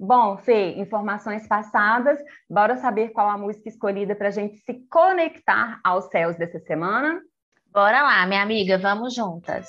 Bom, Fê, informações passadas, bora saber qual a música escolhida para a gente se conectar aos céus dessa semana? Bora lá, minha amiga, vamos juntas.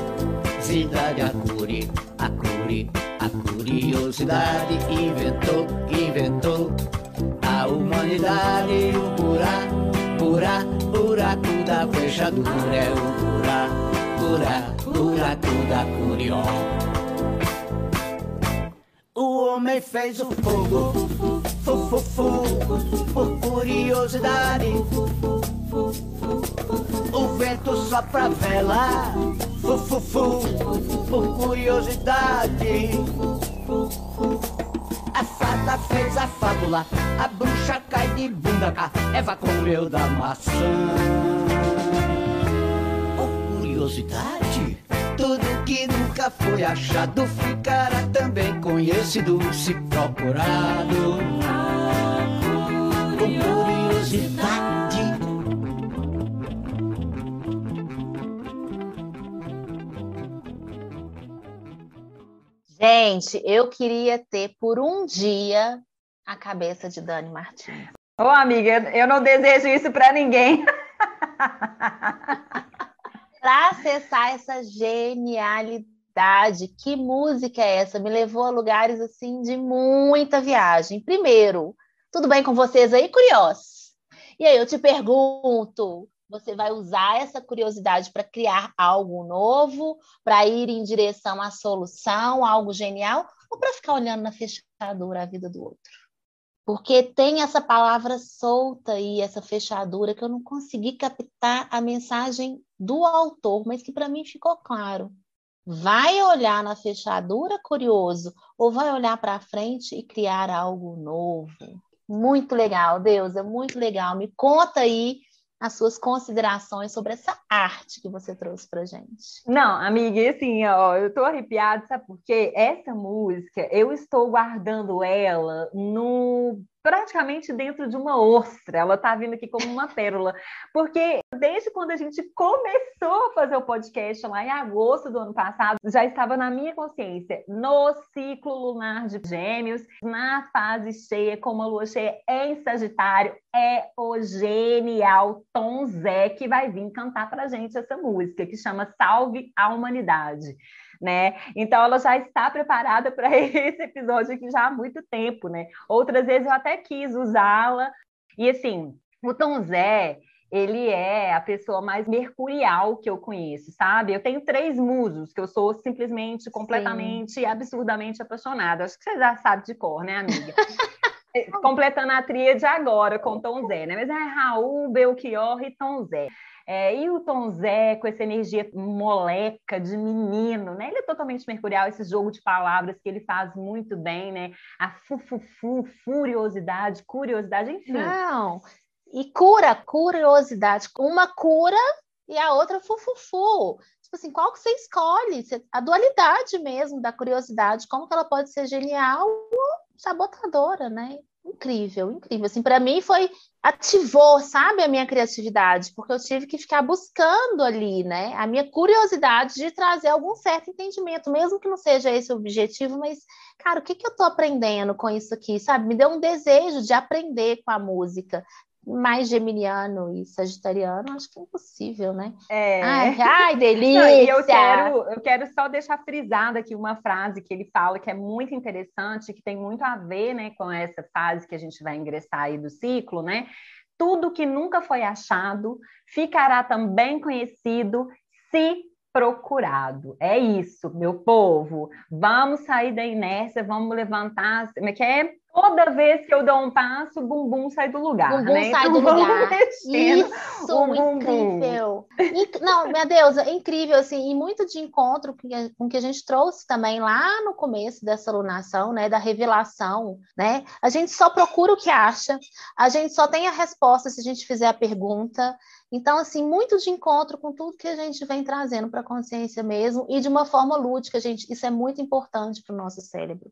cidade, a curi, a curi, a curiosidade inventou, inventou a humanidade, o buraco, buraco, buraco da fechadura é o buraco, buraco, buraco da curió. O homem fez o fogo, fu, fu, fu, por curiosidade. O vento sopra vela fu, fu, fu, por curiosidade. A fada fez a fábula, a bruxa cai de bunda cá, Eva comeu da maçã. Por curiosidade, tudo que nunca foi achado ficará também conhecido se procurado. Com curiosidade. Gente, eu queria ter por um dia a cabeça de Dani Martins. Ô, amiga, eu não desejo isso para ninguém. para acessar essa genialidade, que música é essa? Me levou a lugares assim de muita viagem. Primeiro, tudo bem com vocês aí, curiosos? E aí eu te pergunto, você vai usar essa curiosidade para criar algo novo, para ir em direção à solução, algo genial, ou para ficar olhando na fechadura a vida do outro? Porque tem essa palavra solta aí, essa fechadura, que eu não consegui captar a mensagem do autor, mas que para mim ficou claro. Vai olhar na fechadura curioso ou vai olhar para frente e criar algo novo? Muito legal, Deus, é muito legal. Me conta aí as suas considerações sobre essa arte que você trouxe para gente. Não, amiga, assim, ó, eu tô arrepiada, sabe por quê? Essa música, eu estou guardando ela no praticamente dentro de uma ostra. Ela está vindo aqui como uma pérola. Porque desde quando a gente começou a fazer o podcast lá em agosto do ano passado, já estava na minha consciência, no ciclo lunar de Gêmeos, na fase cheia, como a lua cheia em Sagitário, é o genial Tom Zé que vai vir cantar para gente essa música, que chama Salve a Humanidade né? Então ela já está preparada para esse episódio aqui já há muito tempo, né? Outras vezes eu até quis usá-la. E assim, O Tom Zé, ele é a pessoa mais mercurial que eu conheço, sabe? Eu tenho três musos que eu sou simplesmente, completamente, Sim. absurdamente apaixonada. Acho que você já sabe de cor, né, amiga? É, completando a tríade agora com Tom Zé, né? Mas é Raul, Belchior e Tom Zé. É, e o Tom Zé, com essa energia moleca de menino, né? Ele é totalmente mercurial, esse jogo de palavras que ele faz muito bem, né? A fufufu, furiosidade, curiosidade, enfim. Não, e cura, curiosidade. Uma cura e a outra fufufu. Tipo assim, qual que você escolhe? A dualidade mesmo da curiosidade, como que ela pode ser genial ou sabotadora, né? Incrível, incrível. Assim, para mim foi ativou, sabe, a minha criatividade, porque eu tive que ficar buscando ali, né, a minha curiosidade de trazer algum certo entendimento, mesmo que não seja esse o objetivo, mas, cara, o que que eu tô aprendendo com isso aqui, sabe? Me deu um desejo de aprender com a música, mais geminiano e sagitariano, acho que é impossível, né? É. Ai, ai delícia! Não, e eu quero, eu quero só deixar frisada aqui uma frase que ele fala que é muito interessante, que tem muito a ver, né, com essa fase que a gente vai ingressar aí do ciclo, né? Tudo que nunca foi achado ficará também conhecido se procurado. É isso, meu povo. Vamos sair da inércia, vamos levantar. Como é que é? Toda vez que eu dou um passo, o bumbum sai do lugar. Bumbum né? sai então, do lugar. Isso, incrível. Não, minha deusa, é incrível, assim, e muito de encontro com que a gente trouxe também lá no começo dessa alunação, né, da revelação, né? A gente só procura o que acha, a gente só tem a resposta se a gente fizer a pergunta. Então, assim, muito de encontro com tudo que a gente vem trazendo para a consciência mesmo, e de uma forma lúdica, gente, isso é muito importante para o nosso cérebro.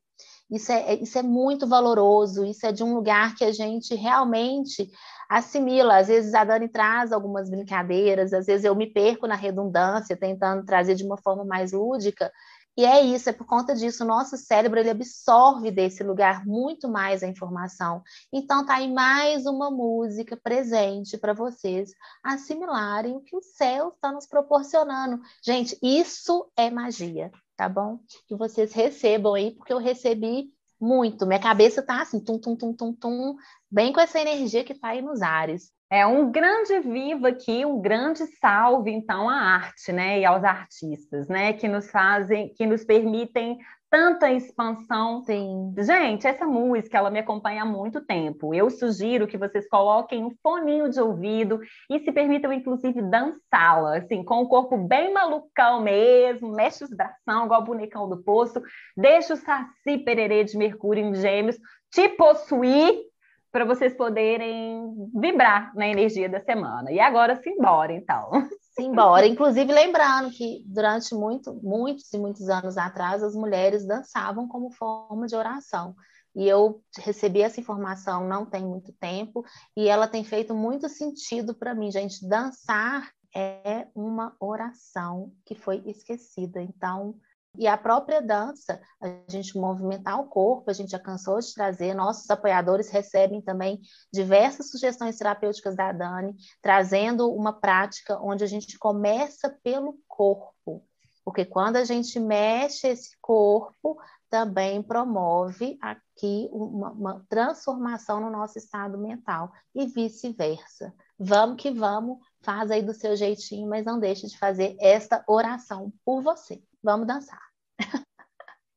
Isso é, isso é muito valoroso, isso é de um lugar que a gente realmente assimila. Às vezes a Dani traz algumas brincadeiras, às vezes eu me perco na redundância, tentando trazer de uma forma mais lúdica. E é isso, é por conta disso, o nosso cérebro ele absorve desse lugar muito mais a informação. Então tá aí mais uma música presente para vocês assimilarem o que o céu está nos proporcionando. Gente, isso é magia tá bom? Que vocês recebam aí, porque eu recebi muito. Minha cabeça tá assim, tum, tum, tum, tum, tum, bem com essa energia que tá aí nos ares. É um grande viva aqui, um grande salve, então, à arte, né? E aos artistas, né? Que nos fazem, que nos permitem tanta expansão. Sim. Gente, essa música, ela me acompanha há muito tempo. Eu sugiro que vocês coloquem um foninho de ouvido e se permitam, inclusive, dançá-la, assim, com o corpo bem malucão mesmo, mexe os bração, igual o bonecão do poço, deixa o Saci Pererê de Mercúrio em Gêmeos te possuir para vocês poderem vibrar na energia da semana. E agora, simbora, então. embora. Inclusive, lembrando que durante muito, muitos e muitos anos atrás, as mulheres dançavam como forma de oração. E eu recebi essa informação não tem muito tempo, e ela tem feito muito sentido para mim, gente. Dançar é uma oração que foi esquecida. Então, e a própria dança, a gente movimentar o corpo, a gente já cansou de trazer, nossos apoiadores recebem também diversas sugestões terapêuticas da Dani, trazendo uma prática onde a gente começa pelo corpo, porque quando a gente mexe esse corpo, também promove aqui uma, uma transformação no nosso estado mental e vice-versa. Vamos que vamos, faz aí do seu jeitinho, mas não deixe de fazer esta oração por você. Vamos dançar.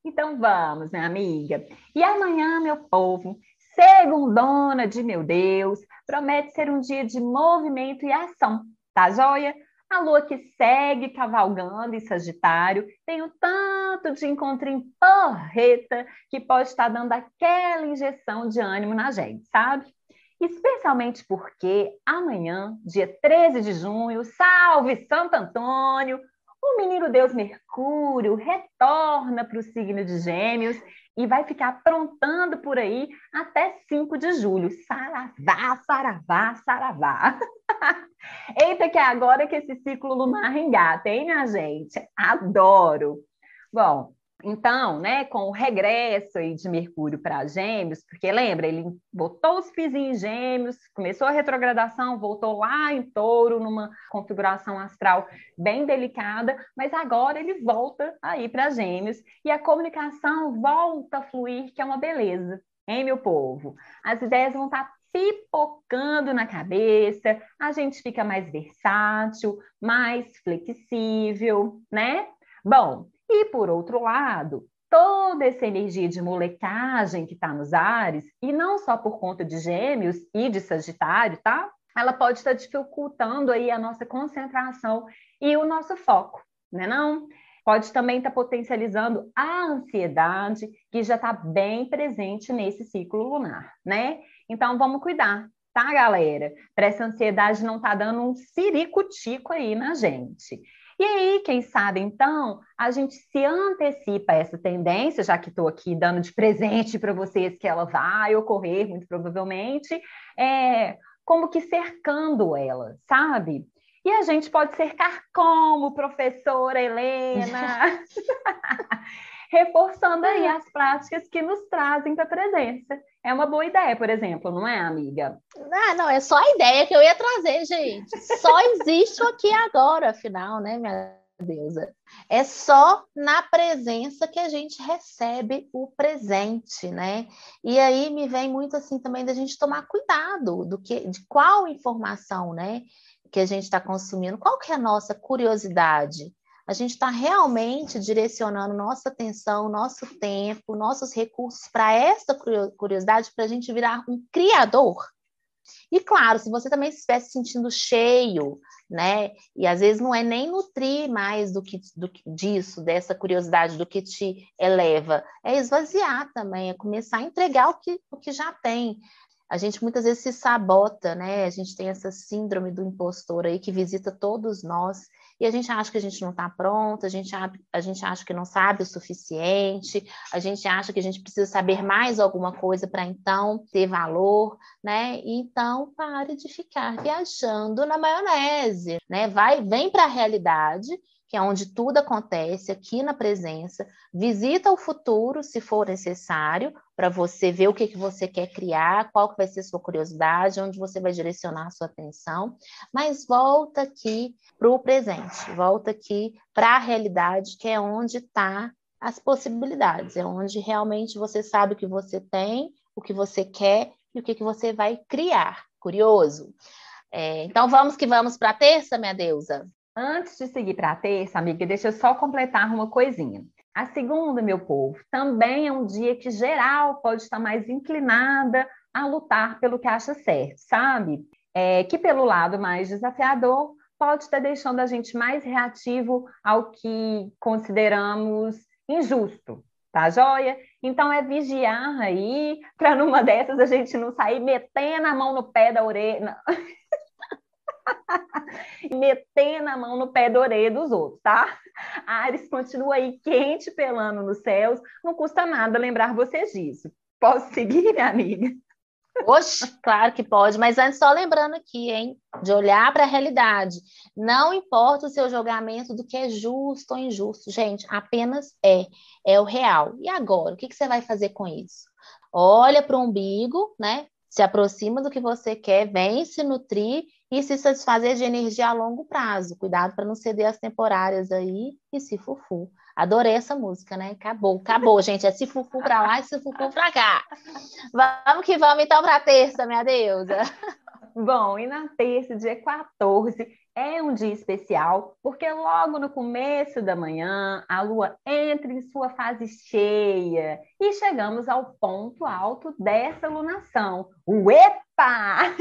Então vamos, minha amiga. E amanhã, meu povo, segundona de meu Deus, promete ser um dia de movimento e ação, tá joia? A lua que segue cavalgando em Sagitário tem um tanto de encontrinho porreta que pode estar dando aquela injeção de ânimo na gente, sabe? Especialmente porque amanhã, dia 13 de junho, salve Santo Antônio, o menino Deus Mercúrio retorna para o signo de Gêmeos e vai ficar aprontando por aí até 5 de julho. Saravá, saravá, saravá. Eita, que é agora que esse ciclo lunar engata, hein, minha gente? Adoro! Bom, então, né, com o regresso aí de Mercúrio para Gêmeos, porque lembra, ele botou os pis em Gêmeos, começou a retrogradação, voltou lá em Touro, numa configuração astral bem delicada, mas agora ele volta aí para Gêmeos e a comunicação volta a fluir, que é uma beleza, hein, meu povo? As ideias vão estar pipocando na cabeça, a gente fica mais versátil, mais flexível, né? Bom, e por outro lado, toda essa energia de molecagem que está nos ares, e não só por conta de gêmeos e de sagitário, tá? Ela pode estar dificultando aí a nossa concentração e o nosso foco, né não? Pode também estar potencializando a ansiedade, que já está bem presente nesse ciclo lunar, né? Então, vamos cuidar, tá, galera? Para essa ansiedade não tá dando um ciricutico aí na gente. E aí, quem sabe, então, a gente se antecipa a essa tendência, já que estou aqui dando de presente para vocês que ela vai ocorrer, muito provavelmente, é, como que cercando ela, sabe? E a gente pode cercar como, professora Helena? Reforçando aí as práticas que nos trazem para a presença. É uma boa ideia, por exemplo, não é, amiga? Ah, não, é só a ideia que eu ia trazer, gente. Só existe aqui agora, afinal, né, minha deusa? É só na presença que a gente recebe o presente, né? E aí me vem muito assim também da gente tomar cuidado do que, de qual informação, né? que a gente está consumindo, qual que é a nossa curiosidade? A gente está realmente direcionando nossa atenção, nosso tempo, nossos recursos para essa curiosidade, para a gente virar um criador. E claro, se você também estiver se sentindo cheio, né? E às vezes não é nem nutrir mais do que, do disso, dessa curiosidade, do que te eleva, é esvaziar também, é começar a entregar o que, o que já tem a gente muitas vezes se sabota, né? A gente tem essa síndrome do impostor aí que visita todos nós e a gente acha que a gente não está pronto, a gente, a gente acha que não sabe o suficiente, a gente acha que a gente precisa saber mais alguma coisa para então ter valor, né? Então pare de ficar viajando na maionese, né? Vai, vem para a realidade que é onde tudo acontece aqui na presença. Visita o futuro, se for necessário, para você ver o que, que você quer criar, qual que vai ser sua curiosidade, onde você vai direcionar a sua atenção, mas volta aqui para o presente, volta aqui para a realidade, que é onde está as possibilidades, é onde realmente você sabe o que você tem, o que você quer e o que, que você vai criar. Curioso? É, então vamos que vamos para a terça, minha deusa. Antes de seguir para a terça, amiga, deixa eu só completar uma coisinha. A segunda, meu povo, também é um dia que geral pode estar mais inclinada a lutar pelo que acha certo, sabe? É, que pelo lado mais desafiador pode estar deixando a gente mais reativo ao que consideramos injusto, tá joia? Então é vigiar aí para numa dessas a gente não sair metendo a mão no pé da orelha. metendo a mão no pé da orelha dos outros, tá? Ares continua aí quente pelando nos céus, não custa nada lembrar vocês disso. Posso seguir, minha amiga? Oxe, claro que pode, mas antes só lembrando aqui, hein, de olhar para a realidade. Não importa o seu julgamento do que é justo ou injusto, gente, apenas é, é o real. E agora, o que, que você vai fazer com isso? Olha para o umbigo, né? Se aproxima do que você quer, vem se nutrir e se satisfazer de energia a longo prazo. Cuidado para não ceder as temporárias aí e se fufu. Adorei essa música, né? Acabou, acabou, gente. É se fufu para lá e se fufu para cá. Vamos que vamos então para terça, minha deusa. Bom, e na terça, dia 14, é um dia especial, porque logo no começo da manhã a lua entra em sua fase cheia e chegamos ao ponto alto dessa lunação. Uepa!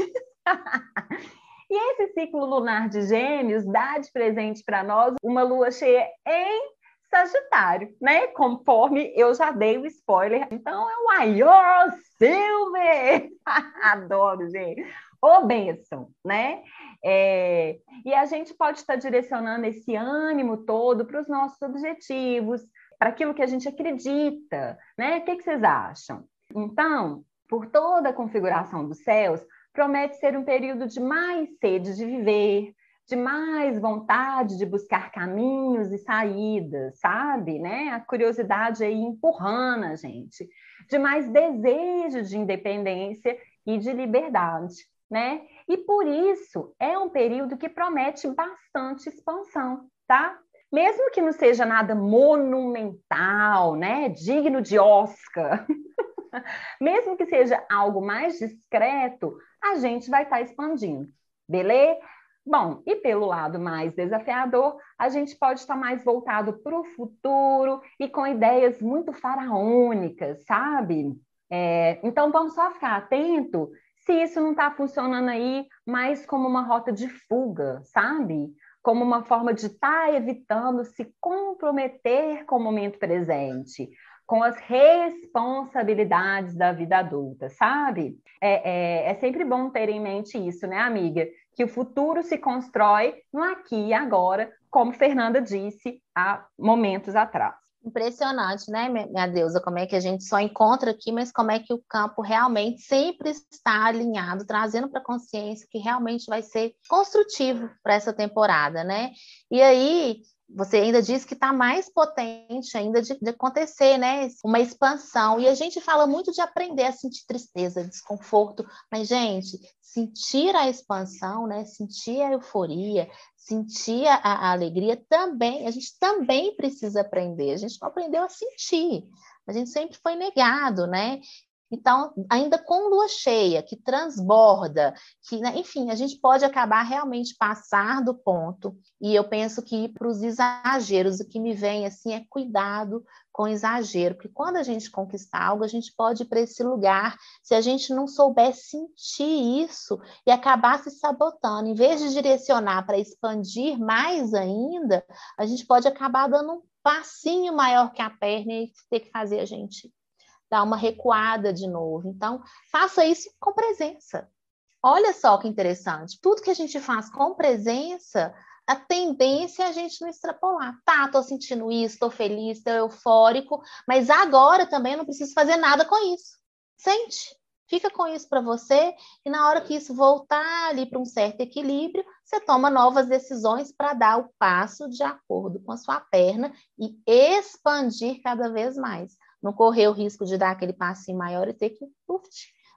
E esse ciclo lunar de Gêmeos dá de presente para nós uma lua cheia em Sagitário, né? Conforme eu já dei o spoiler. Então é o maior Silver! Adoro, gente. Ô, benção, né? É... E a gente pode estar direcionando esse ânimo todo para os nossos objetivos, para aquilo que a gente acredita, né? O que, que vocês acham? Então, por toda a configuração dos céus, promete ser um período de mais sede de viver, de mais vontade de buscar caminhos e saídas, sabe? Né? A curiosidade aí empurrando a gente, de mais desejo de independência e de liberdade, né? E por isso é um período que promete bastante expansão, tá? Mesmo que não seja nada monumental, né? Digno de Oscar. Mesmo que seja algo mais discreto, a gente vai estar tá expandindo, beleza? Bom, e pelo lado mais desafiador, a gente pode estar mais voltado para o futuro e com ideias muito faraônicas, sabe? É, então vamos só ficar atento se isso não está funcionando aí mais como uma rota de fuga, sabe? Como uma forma de estar tá evitando se comprometer com o momento presente com as responsabilidades da vida adulta, sabe? É, é, é, sempre bom ter em mente isso, né, amiga? Que o futuro se constrói no aqui e agora, como Fernanda disse há momentos atrás. Impressionante, né, minha deusa? Como é que a gente só encontra aqui, mas como é que o campo realmente sempre está alinhado, trazendo para a consciência que realmente vai ser construtivo para essa temporada, né? E aí, você ainda diz que está mais potente ainda de, de, acontecer, né? Uma expansão. E a gente fala muito de aprender a sentir tristeza, desconforto, mas, gente, sentir a expansão, né? Sentir a euforia, sentir a, a alegria também, a gente também precisa aprender. A gente não aprendeu a sentir. A gente sempre foi negado, né? Então, ainda com lua cheia, que transborda, que, né, enfim, a gente pode acabar realmente passar do ponto. E eu penso que para os exageros, o que me vem assim é cuidado com exagero, porque quando a gente conquista algo, a gente pode ir para esse lugar, se a gente não souber sentir isso e acabar se sabotando, em vez de direcionar para expandir mais ainda, a gente pode acabar dando um passinho maior que a perna e ter que fazer a gente dar uma recuada de novo. Então, faça isso com presença. Olha só que interessante. Tudo que a gente faz com presença, a tendência é a gente não extrapolar. Tá, tô sentindo isso, tô feliz, tô eufórico, mas agora também não preciso fazer nada com isso. Sente. Fica com isso para você e na hora que isso voltar ali para um certo equilíbrio, você toma novas decisões para dar o passo de acordo com a sua perna e expandir cada vez mais não correr o risco de dar aquele passinho maior e ter que uf,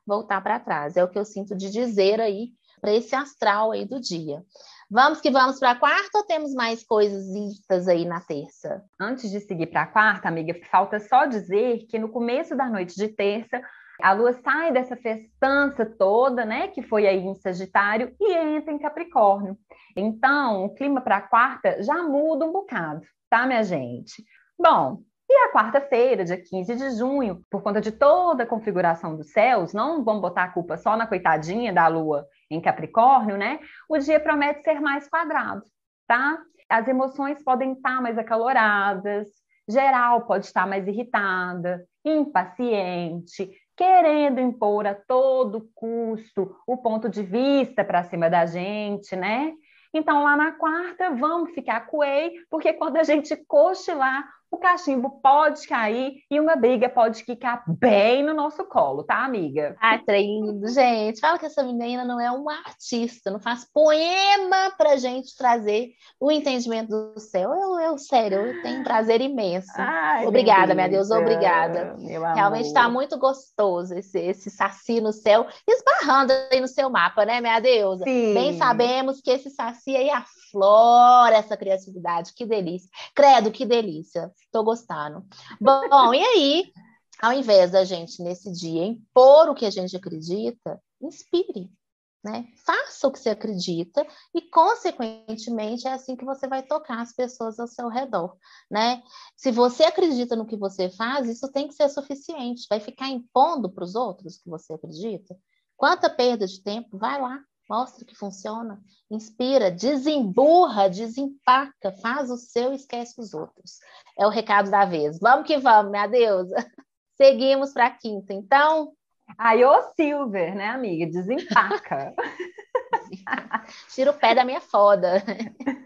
voltar para trás. É o que eu sinto de dizer aí para esse astral aí do dia. Vamos que vamos para a quarta ou temos mais coisas aí na terça? Antes de seguir para a quarta, amiga, falta só dizer que no começo da noite de terça, a lua sai dessa festança toda, né, que foi aí em Sagitário, e entra em Capricórnio. Então, o clima para a quarta já muda um bocado, tá, minha gente? Bom, e a quarta-feira, dia 15 de junho, por conta de toda a configuração dos céus, não vamos botar a culpa só na coitadinha da Lua em Capricórnio, né? O dia promete ser mais quadrado, tá? As emoções podem estar mais acaloradas, geral pode estar mais irritada, impaciente, querendo impor a todo custo o ponto de vista para cima da gente, né? Então, lá na quarta, vamos ficar coei, porque quando a gente cochilar, o cachimbo pode cair e uma briga pode ficar bem no nosso colo, tá, amiga? Lindo, gente. Fala que essa menina não é uma artista, não faz poema pra gente trazer o entendimento do céu. Eu, eu sério, eu tenho um prazer imenso. Ai, obrigada, minha Deus, obrigada. Realmente está muito gostoso esse, esse saci no céu, esbarrando aí no seu mapa, né, minha deusa? Sim. Bem sabemos que esse saci aí aflora essa criatividade, que delícia. Credo, que delícia. Estou gostando. Bom, e aí, ao invés da gente, nesse dia, impor o que a gente acredita, inspire. Né? Faça o que você acredita e, consequentemente, é assim que você vai tocar as pessoas ao seu redor, né? Se você acredita no que você faz, isso tem que ser suficiente. Vai ficar impondo para os outros que você acredita? Quanta perda de tempo? Vai lá, mostra que funciona, inspira, desemburra, desempaca, faz o seu e esquece os outros. É o recado da vez. Vamos que vamos, minha deusa. Seguimos para a quinta, então. Aí, ô Silver, né, amiga? Desempaca. Tira o pé da minha foda.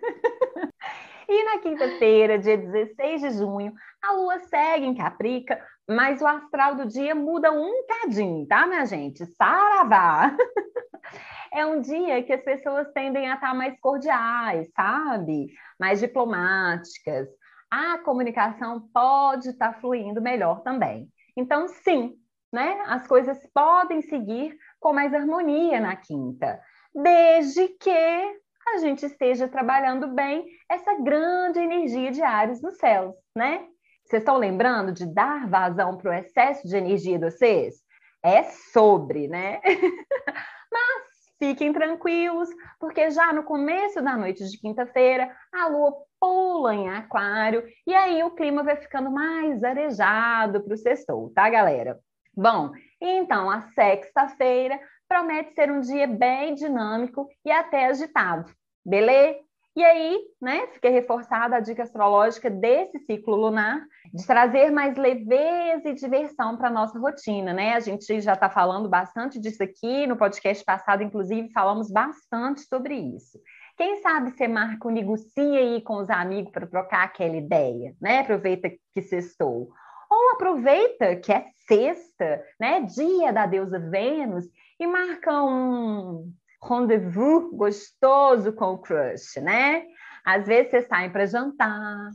E na quinta-feira, dia 16 de junho, a lua segue em Caprica, mas o astral do dia muda um cadinho, tá, minha gente? Saravá! é um dia que as pessoas tendem a estar mais cordiais, sabe? Mais diplomáticas. A comunicação pode estar fluindo melhor também. Então, sim, né? As coisas podem seguir com mais harmonia na quinta, desde que a gente esteja trabalhando bem essa grande energia de Ares nos céus, né? Vocês estão lembrando de dar vazão para o excesso de energia de vocês? É sobre, né? Mas fiquem tranquilos, porque já no começo da noite de quinta-feira, a lua pula em aquário e aí o clima vai ficando mais arejado para o sextou, tá, galera? Bom, então a sexta-feira promete ser um dia bem dinâmico e até agitado, beleza? E aí, né, fica reforçada a dica astrológica desse ciclo lunar, de trazer mais leveza e diversão para a nossa rotina, né? A gente já está falando bastante disso aqui, no podcast passado, inclusive, falamos bastante sobre isso. Quem sabe você marca um negocia aí com os amigos para trocar aquela ideia, né? Aproveita que sextou. Ou aproveita que é sexta, né? Dia da deusa Vênus, e marca um rendezvous gostoso com o crush, né? Às vezes vocês saem para jantar,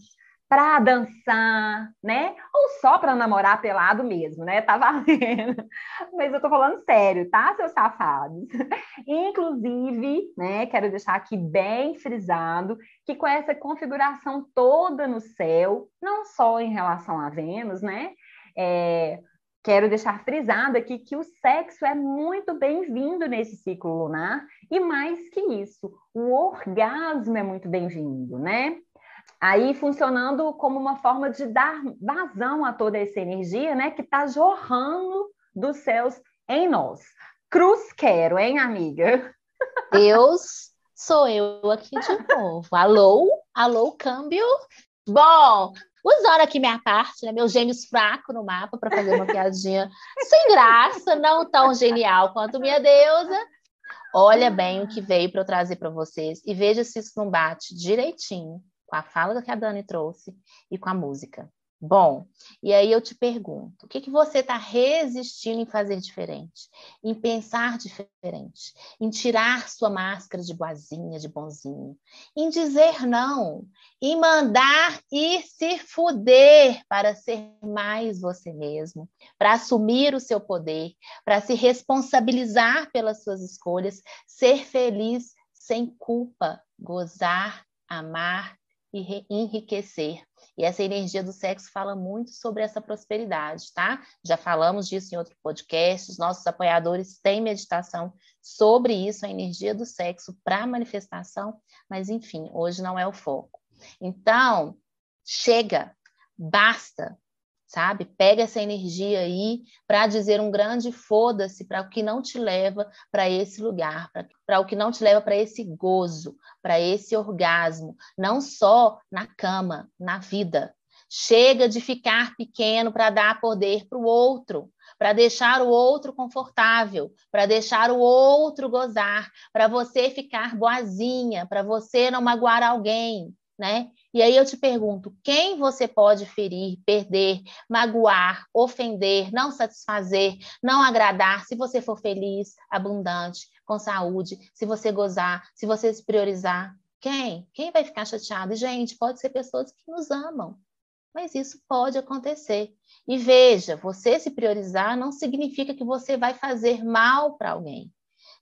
para dançar, né? Ou só para namorar pelado mesmo, né? Tá valendo. Mas eu tô falando sério, tá, seus safados? Inclusive, né, quero deixar aqui bem frisado que com essa configuração toda no céu, não só em relação a Vênus, né? É, quero deixar frisado aqui que o sexo é muito bem-vindo nesse ciclo lunar e mais que isso, o orgasmo é muito bem-vindo, né? Aí funcionando como uma forma de dar vazão a toda essa energia, né, que está jorrando dos céus em nós. Cruz quero, hein, amiga? Deus, sou eu aqui de novo. Alô, alô, câmbio. Bom, usando aqui minha parte, né, meus gêmeos fracos no mapa para fazer uma piadinha sem graça, não tão genial quanto minha deusa. Olha bem o que veio para eu trazer para vocês e veja se isso não bate direitinho com a fala que a Dani trouxe e com a música. Bom, e aí eu te pergunto, o que, que você está resistindo em fazer diferente? Em pensar diferente? Em tirar sua máscara de boazinha, de bonzinho? Em dizer não? Em mandar e se fuder para ser mais você mesmo? Para assumir o seu poder? Para se responsabilizar pelas suas escolhas? Ser feliz sem culpa? Gozar, amar e enriquecer. E essa energia do sexo fala muito sobre essa prosperidade, tá? Já falamos disso em outro podcast. Os nossos apoiadores têm meditação sobre isso, a energia do sexo para manifestação, mas enfim, hoje não é o foco. Então, chega, basta, sabe? Pega essa energia aí para dizer um grande foda-se para o que não te leva para esse lugar, para o que não te leva para esse gozo, para esse orgasmo, não só na cama, na vida. Chega de ficar pequeno para dar poder para o outro, para deixar o outro confortável, para deixar o outro gozar, para você ficar boazinha, para você não magoar alguém, né? E aí eu te pergunto: quem você pode ferir, perder, magoar, ofender, não satisfazer, não agradar, se você for feliz, abundante, com saúde, se você gozar, se você se priorizar? Quem? Quem vai ficar chateado? Gente, pode ser pessoas que nos amam, mas isso pode acontecer. E veja, você se priorizar não significa que você vai fazer mal para alguém.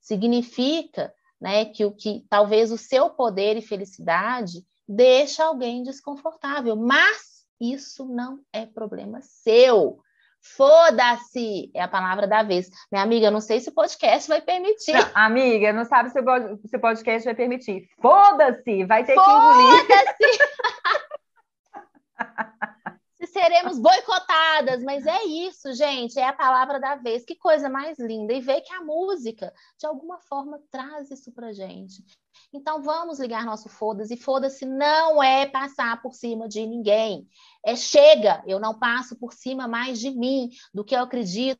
Significa né, que o que talvez o seu poder e felicidade deixa alguém desconfortável, mas isso não é problema seu. Foda-se é a palavra da vez. Minha amiga, não sei se o podcast vai permitir. Não, amiga, não sabe se o podcast vai permitir. Foda-se, vai ter Foda que engolir. Foda-se! seremos boicotadas, mas é isso, gente, é a palavra da vez. Que coisa mais linda. E ver que a música, de alguma forma, traz isso pra gente. Então vamos ligar nosso foda-se. Foda-se não é passar por cima de ninguém. É chega, eu não passo por cima mais de mim, do que eu acredito,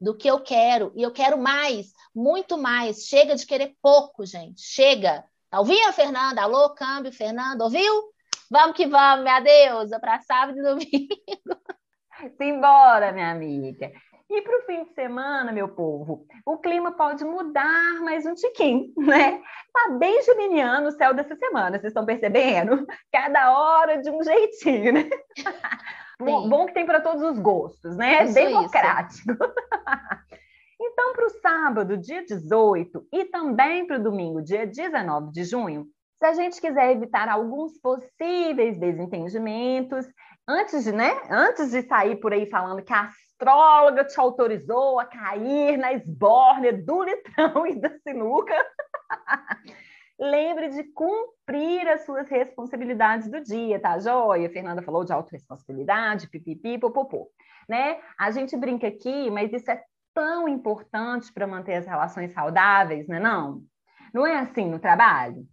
do que eu quero. E eu quero mais, muito mais. Chega de querer pouco, gente. Chega. Tá ouvindo, Fernanda? Alô, câmbio, Fernanda, ouviu? Vamos que vamos, minha deusa, para sábado e domingo. Simbora, minha amiga. E para o fim de semana, meu povo, o clima pode mudar mais um tiquinho, né? Tá bem geminiano o céu dessa semana, vocês estão percebendo? Cada hora de um jeitinho, né? Bom, bom, que tem para todos os gostos, né? Isso, Democrático. então, para o sábado, dia 18, e também para o domingo, dia 19 de junho, se a gente quiser evitar alguns possíveis desentendimentos, antes de, né, antes de sair por aí falando que a astróloga te autorizou a cair na esbórnia do litrão e da sinuca, lembre de cumprir as suas responsabilidades do dia, tá joia? A Fernanda falou de autorresponsabilidade, pipipi, popopô, né? A gente brinca aqui, mas isso é tão importante para manter as relações saudáveis, né não? Não é assim no trabalho?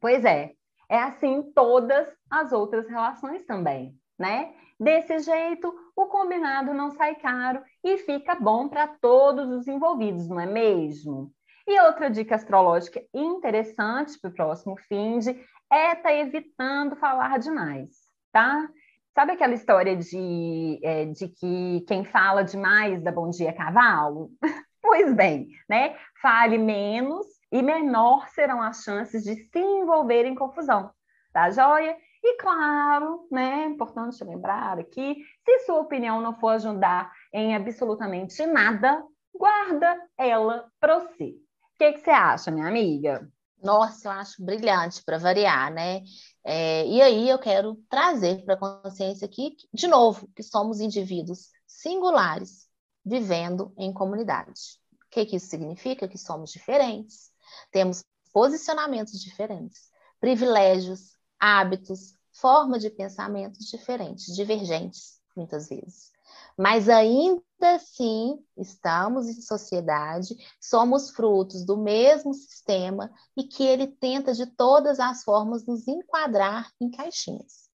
Pois é, é assim todas as outras relações também, né? Desse jeito, o combinado não sai caro e fica bom para todos os envolvidos, não é mesmo? E outra dica astrológica interessante para o próximo fim de é tá evitando falar demais, tá? Sabe aquela história de, é, de que quem fala demais dá bom dia cavalo? pois bem, né? Fale menos e menor serão as chances de se envolver em confusão, tá joia? E claro, né, é importante lembrar aqui, se sua opinião não for ajudar em absolutamente nada, guarda ela para si. O que, que você acha, minha amiga? Nossa, eu acho brilhante para variar, né? É, e aí eu quero trazer para a consciência aqui, de novo, que somos indivíduos singulares vivendo em comunidade. O que, que isso significa? Que somos diferentes, temos posicionamentos diferentes, privilégios, hábitos, forma de pensamentos diferentes, divergentes, muitas vezes. Mas ainda assim, estamos em sociedade, somos frutos do mesmo sistema e que ele tenta de todas as formas nos enquadrar em caixinhas.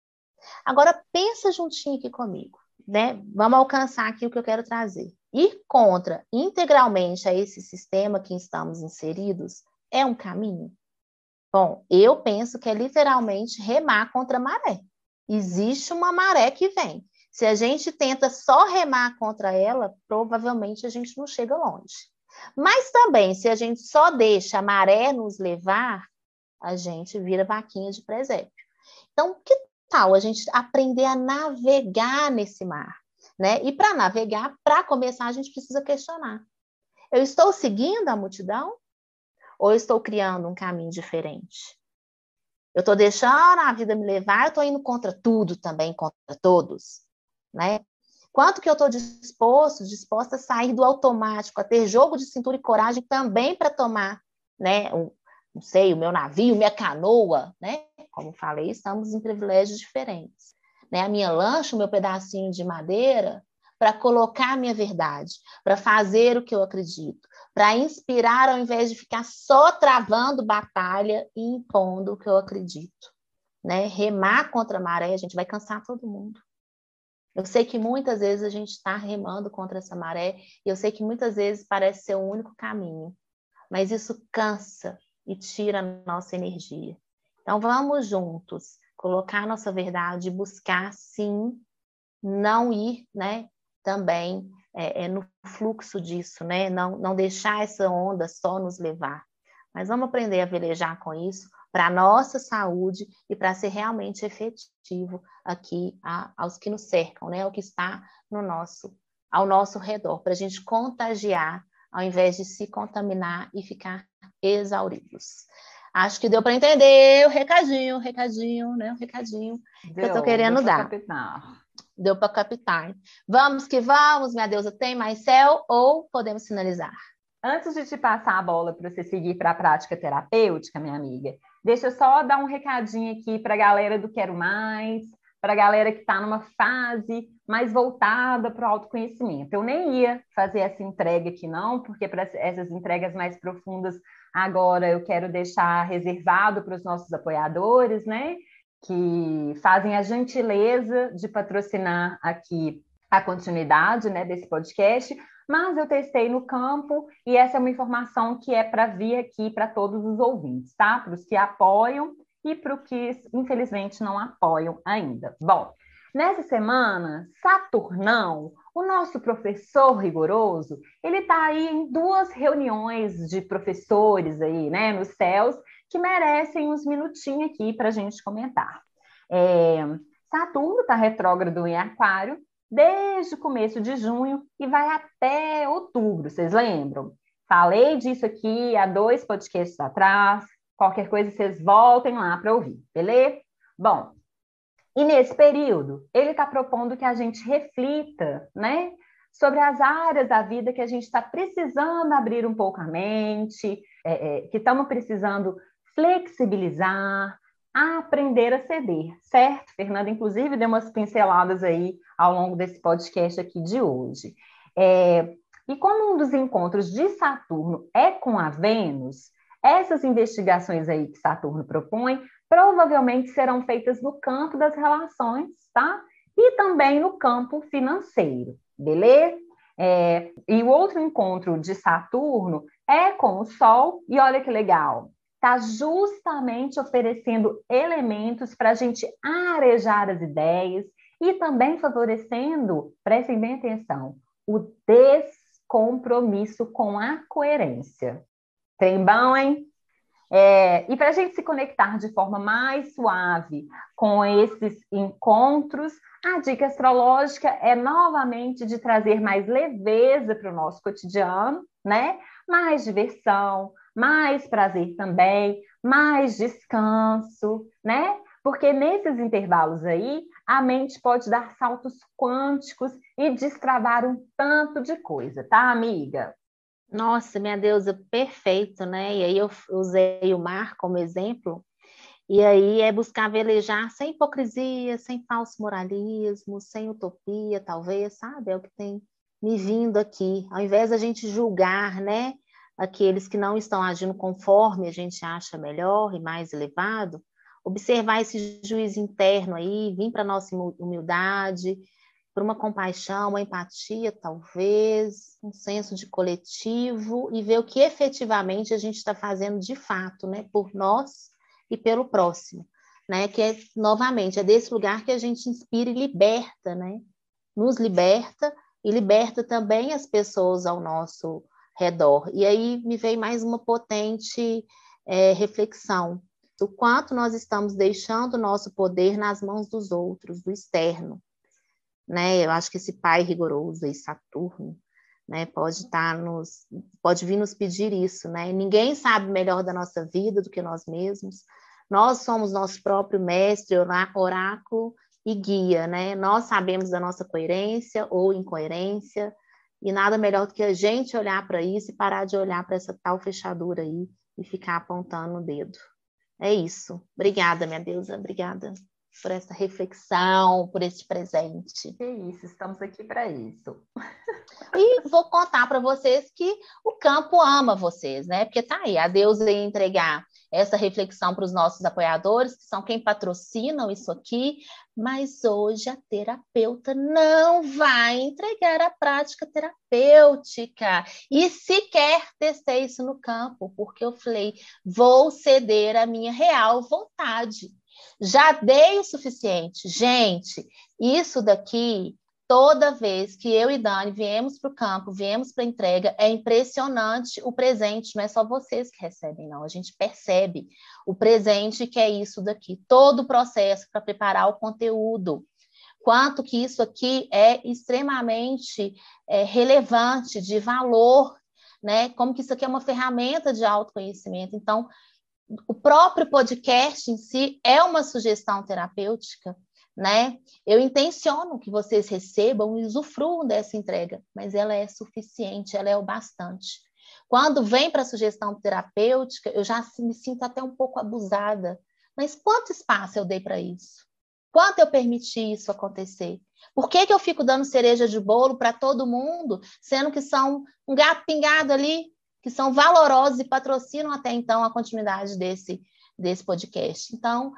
Agora pensa juntinho aqui comigo, né? Vamos alcançar aqui o que eu quero trazer. Ir contra integralmente a esse sistema que estamos inseridos é um caminho? Bom, eu penso que é literalmente remar contra a maré. Existe uma maré que vem. Se a gente tenta só remar contra ela, provavelmente a gente não chega longe. Mas também, se a gente só deixa a maré nos levar, a gente vira vaquinha de presépio. Então, que tal a gente aprender a navegar nesse mar? Né? E para navegar, para começar, a gente precisa questionar. Eu estou seguindo a multidão? Ou estou criando um caminho diferente? Eu estou deixando a vida me levar, eu estou indo contra tudo também, contra todos, né? Quanto que eu estou disposto, disposta a sair do automático, a ter jogo de cintura e coragem também para tomar, né? Um, não sei, o meu navio, minha canoa, né? Como falei, estamos em privilégios diferentes. Né? A minha lancha, o meu pedacinho de madeira, para colocar a minha verdade, para fazer o que eu acredito, para inspirar ao invés de ficar só travando batalha e impondo o que eu acredito. Né? Remar contra a maré, a gente vai cansar todo mundo. Eu sei que muitas vezes a gente está remando contra essa maré, e eu sei que muitas vezes parece ser o único caminho, mas isso cansa e tira a nossa energia. Então vamos juntos colocar nossa verdade, buscar sim não ir, né, também é, é, no fluxo disso, né? Não, não deixar essa onda só nos levar. Mas vamos aprender a velejar com isso para a nossa saúde e para ser realmente efetivo aqui a, aos que nos cercam, né? O que está no nosso, ao nosso redor, para a gente contagiar ao invés de se contaminar e ficar exauridos. Acho que deu para entender o recadinho, o recadinho, né? O recadinho deu, que eu estou querendo dar. Capital deu para captar. Vamos que vamos, minha deusa, tem mais céu ou podemos finalizar? Antes de te passar a bola para você seguir para a prática terapêutica, minha amiga, deixa eu só dar um recadinho aqui para a galera do Quero Mais, para a galera que está numa fase mais voltada para o autoconhecimento. Eu nem ia fazer essa entrega aqui, não, porque para essas entregas mais profundas, agora eu quero deixar reservado para os nossos apoiadores, né? que fazem a gentileza de patrocinar aqui a continuidade né, desse podcast, mas eu testei no campo e essa é uma informação que é para vir aqui para todos os ouvintes, tá? Para os que apoiam e para os que, infelizmente, não apoiam ainda. Bom, nessa semana, Saturnão, o nosso professor rigoroso, ele está aí em duas reuniões de professores aí, né, nos céus, que merecem uns minutinhos aqui para a gente comentar. É, Saturno está retrógrado em Aquário desde o começo de junho e vai até outubro, vocês lembram? Falei disso aqui há dois podcasts atrás. Qualquer coisa, vocês voltem lá para ouvir, beleza? Bom, E nesse período, ele está propondo que a gente reflita, né, sobre as áreas da vida que a gente está precisando abrir um pouco a mente, é, é, que estamos precisando flexibilizar, aprender a ceder, certo? Fernanda, inclusive, deu umas pinceladas aí ao longo desse podcast aqui de hoje. É, e como um dos encontros de Saturno é com a Vênus, essas investigações aí que Saturno propõe provavelmente serão feitas no campo das relações, tá? E também no campo financeiro, beleza? É, e o outro encontro de Saturno é com o Sol, e olha que legal, está justamente oferecendo elementos para a gente arejar as ideias e também favorecendo, prestem bem atenção, o descompromisso com a coerência. Tem bom, hein? É, e para a gente se conectar de forma mais suave com esses encontros, a dica astrológica é novamente de trazer mais leveza para o nosso cotidiano, né? Mais diversão, mais prazer também, mais descanso, né? Porque nesses intervalos aí, a mente pode dar saltos quânticos e destravar um tanto de coisa, tá, amiga? Nossa, minha deusa, perfeito, né? E aí eu usei o mar como exemplo, e aí é buscar velejar sem hipocrisia, sem falso moralismo, sem utopia, talvez, sabe? É o que tem me vindo aqui. Ao invés da gente julgar, né? aqueles que não estão agindo conforme a gente acha melhor e mais elevado, observar esse juízo interno aí, vir para a nossa humildade, por uma compaixão, uma empatia, talvez, um senso de coletivo e ver o que efetivamente a gente está fazendo de fato, né, por nós e pelo próximo, né, que é, novamente, é desse lugar que a gente inspira e liberta, né, nos liberta e liberta também as pessoas ao nosso redor. E aí me veio mais uma potente é, reflexão do quanto nós estamos deixando o nosso poder nas mãos dos outros, do externo. Né? Eu acho que esse pai rigoroso aí, Saturno, né, pode estar nos, pode vir nos pedir isso, né? Ninguém sabe melhor da nossa vida do que nós mesmos. Nós somos nosso próprio mestre, oráculo e guia, né? Nós sabemos da nossa coerência ou incoerência, e nada melhor do que a gente olhar para isso e parar de olhar para essa tal fechadura aí e ficar apontando o dedo. É isso. Obrigada, minha deusa. Obrigada por essa reflexão, por esse presente. É isso, estamos aqui para isso. E vou contar para vocês que o campo ama vocês, né? Porque tá aí, a deusa ia entregar essa reflexão para os nossos apoiadores, que são quem patrocinam isso aqui, mas hoje a terapeuta não vai entregar a prática terapêutica e sequer testei isso no campo, porque eu falei, vou ceder a minha real vontade. Já dei o suficiente. Gente, isso daqui toda vez que eu e Dani viemos para o campo, viemos para a entrega, é impressionante o presente, não é só vocês que recebem, não. A gente percebe o presente que é isso daqui, todo o processo para preparar o conteúdo. Quanto que isso aqui é extremamente é, relevante, de valor, né? Como que isso aqui é uma ferramenta de autoconhecimento. Então, o próprio podcast em si é uma sugestão terapêutica né? Eu intenciono que vocês recebam e usufruam dessa entrega, mas ela é suficiente, ela é o bastante. Quando vem para a sugestão terapêutica, eu já me sinto até um pouco abusada. Mas quanto espaço eu dei para isso? Quanto eu permiti isso acontecer? Por que, que eu fico dando cereja de bolo para todo mundo, sendo que são um gato pingado ali, que são valorosos e patrocinam até então a continuidade desse, desse podcast? Então,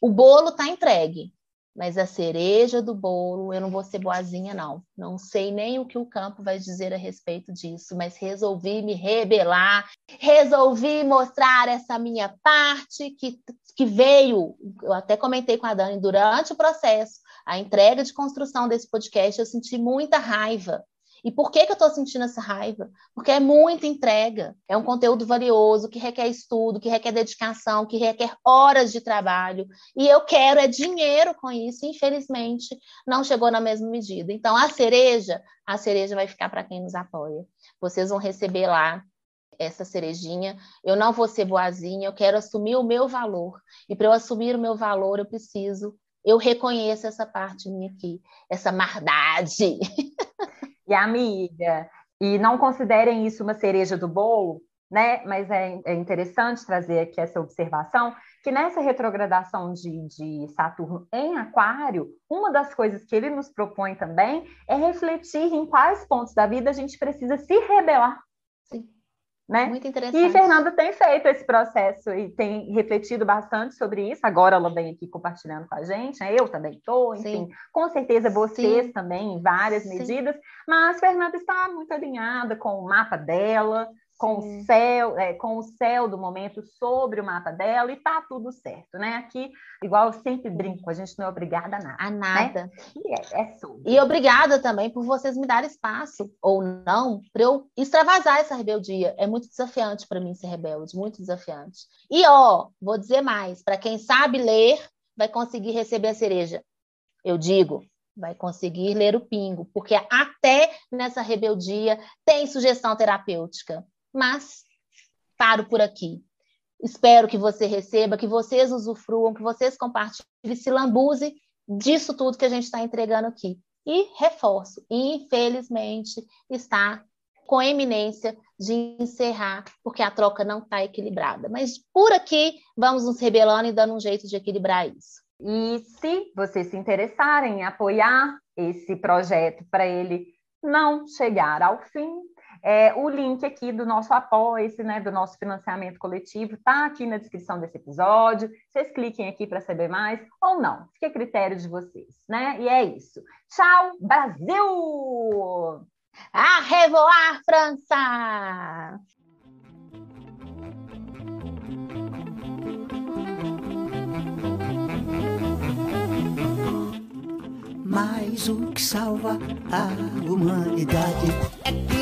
o bolo está entregue mas a cereja do bolo, eu não vou ser boazinha, não. Não sei nem o que o campo vai dizer a respeito disso, mas resolvi me rebelar, resolvi mostrar essa minha parte que, que veio. Eu até comentei com a Dani durante o processo, a entrega de construção desse podcast, eu senti muita raiva e por que, que eu estou sentindo essa raiva? Porque é muita entrega, é um conteúdo valioso, que requer estudo, que requer dedicação, que requer horas de trabalho. E eu quero é dinheiro com isso, infelizmente, não chegou na mesma medida. Então, a cereja, a cereja vai ficar para quem nos apoia. Vocês vão receber lá essa cerejinha. Eu não vou ser boazinha, eu quero assumir o meu valor. E para eu assumir o meu valor, eu preciso eu reconheço essa parte minha aqui, essa maldade. E amiga, e não considerem isso uma cereja do bolo, né? Mas é, é interessante trazer aqui essa observação que nessa retrogradação de, de, Saturno em Aquário, uma das coisas que ele nos propõe também é refletir em quais pontos da vida a gente precisa se rebelar. Sim. Né? Muito interessante. E Fernanda tem feito esse processo e tem refletido bastante sobre isso. Agora ela vem aqui compartilhando com a gente, né? eu também estou, enfim, Sim. com certeza vocês Sim. também, em várias Sim. medidas, mas Fernanda está muito alinhada com o mapa dela, com o céu, é, com o céu do momento sobre o mapa dela e tá tudo certo, né? Aqui, igual eu sempre brinco, a gente não é obrigada a nada. A nada. Né? E, é, é sobre. e obrigada também por vocês me darem espaço, ou não, para eu extravasar essa rebeldia. É muito desafiante para mim ser rebelde, muito desafiante. E ó, vou dizer mais, para quem sabe ler, vai conseguir receber a cereja. Eu digo, vai conseguir ler o pingo, porque até nessa rebeldia tem sugestão terapêutica mas paro por aqui. Espero que você receba, que vocês usufruam, que vocês compartilhem, se lambuze disso tudo que a gente está entregando aqui. E reforço, infelizmente, está com eminência de encerrar, porque a troca não está equilibrada. Mas por aqui, vamos nos rebelando e dando um jeito de equilibrar isso. E se vocês se interessarem em apoiar esse projeto para ele não chegar ao fim, é, o link aqui do nosso apoio, né, do nosso financiamento coletivo, está aqui na descrição desse episódio. Vocês cliquem aqui para saber mais ou não. Fica a critério de vocês, né? E é isso. Tchau, Brasil! A revoar, França! Mas o que salva a humanidade é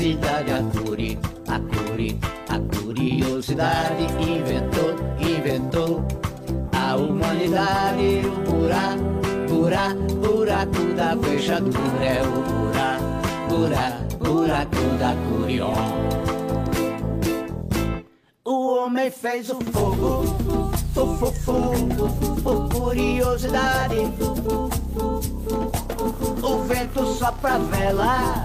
Cidade a curi, a curi, a curiosidade inventou, inventou a humanidade. O pura, pura, buraco da fechadura é o pura, pura, buraco da curió. O homem fez o fogo, fu, fu, fu, por curiosidade o vento sopra a vela,